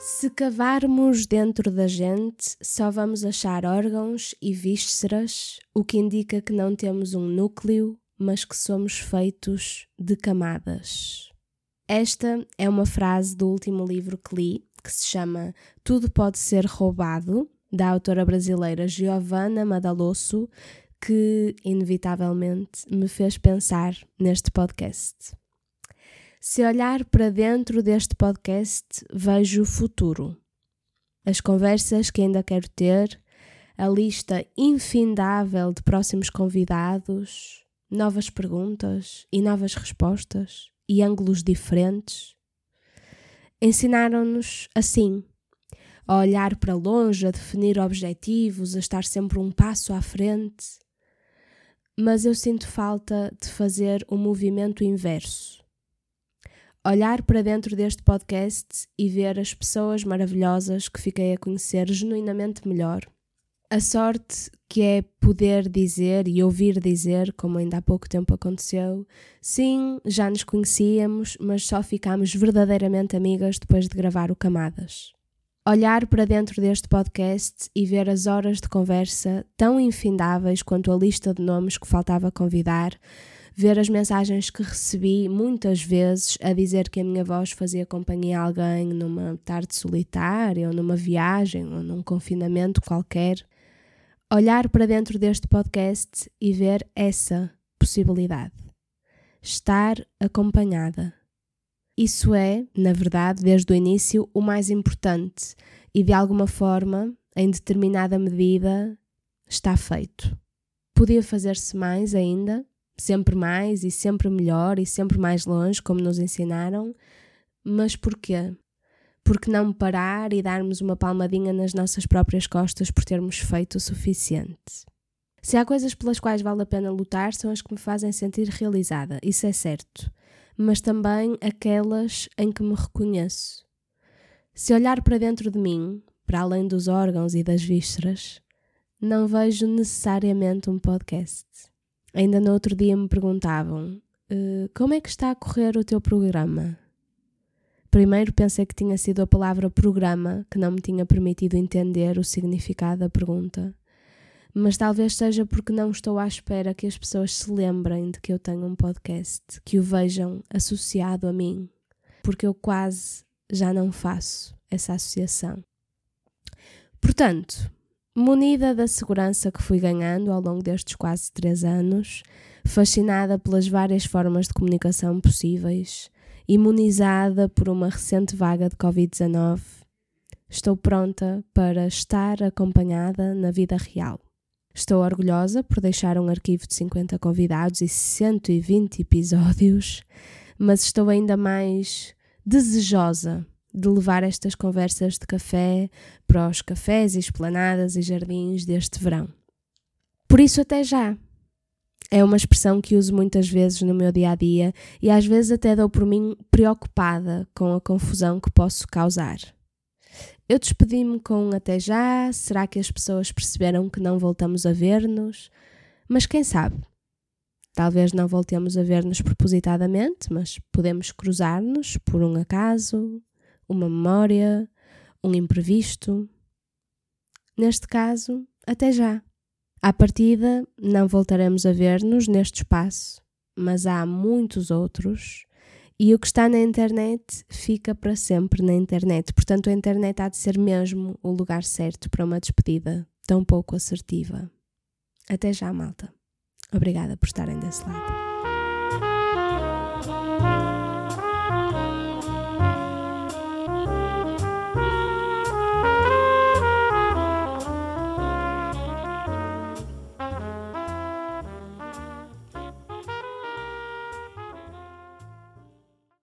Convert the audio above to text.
Se cavarmos dentro da gente, só vamos achar órgãos e vísceras, o que indica que não temos um núcleo, mas que somos feitos de camadas. Esta é uma frase do último livro que li, que se chama Tudo Pode Ser Roubado, da autora brasileira Giovanna Madalosso, que inevitavelmente me fez pensar neste podcast. Se olhar para dentro deste podcast, vejo o futuro. As conversas que ainda quero ter, a lista infindável de próximos convidados, novas perguntas e novas respostas e ângulos diferentes. Ensinaram-nos assim a olhar para longe, a definir objetivos, a estar sempre um passo à frente. Mas eu sinto falta de fazer o um movimento inverso. Olhar para dentro deste podcast e ver as pessoas maravilhosas que fiquei a conhecer genuinamente melhor. A sorte que é poder dizer e ouvir dizer, como ainda há pouco tempo aconteceu, sim, já nos conhecíamos, mas só ficámos verdadeiramente amigas depois de gravar o Camadas olhar para dentro deste podcast e ver as horas de conversa tão infindáveis quanto a lista de nomes que faltava convidar, ver as mensagens que recebi muitas vezes a dizer que a minha voz fazia companhia a alguém numa tarde solitária ou numa viagem ou num confinamento qualquer. Olhar para dentro deste podcast e ver essa possibilidade. Estar acompanhada isso é, na verdade, desde o início, o mais importante e, de alguma forma, em determinada medida, está feito. Podia fazer-se mais ainda, sempre mais e sempre melhor e sempre mais longe, como nos ensinaram, mas porquê? Porque não parar e darmos uma palmadinha nas nossas próprias costas por termos feito o suficiente? Se há coisas pelas quais vale a pena lutar, são as que me fazem sentir realizada, isso é certo mas também aquelas em que me reconheço. Se olhar para dentro de mim, para além dos órgãos e das vísceras, não vejo necessariamente um podcast. Ainda no outro dia me perguntavam: uh, como é que está a correr o teu programa? Primeiro pensei que tinha sido a palavra programa que não me tinha permitido entender o significado da pergunta mas talvez seja porque não estou à espera que as pessoas se lembrem de que eu tenho um podcast, que o vejam associado a mim, porque eu quase já não faço essa associação. Portanto, munida da segurança que fui ganhando ao longo destes quase três anos, fascinada pelas várias formas de comunicação possíveis, imunizada por uma recente vaga de Covid-19, estou pronta para estar acompanhada na vida real. Estou orgulhosa por deixar um arquivo de 50 convidados e 120 episódios, mas estou ainda mais desejosa de levar estas conversas de café para os cafés e esplanadas e jardins deste verão. Por isso, até já! É uma expressão que uso muitas vezes no meu dia a dia e às vezes até dou por mim preocupada com a confusão que posso causar. Eu despedi-me com um até já. Será que as pessoas perceberam que não voltamos a ver-nos? Mas quem sabe? Talvez não voltemos a ver-nos propositadamente, mas podemos cruzar-nos por um acaso, uma memória, um imprevisto. Neste caso, até já. À partida, não voltaremos a ver-nos neste espaço, mas há muitos outros e o que está na internet fica para sempre na internet. Portanto, a internet há de ser mesmo o lugar certo para uma despedida tão pouco assertiva. Até já, malta. Obrigada por estarem desse lado.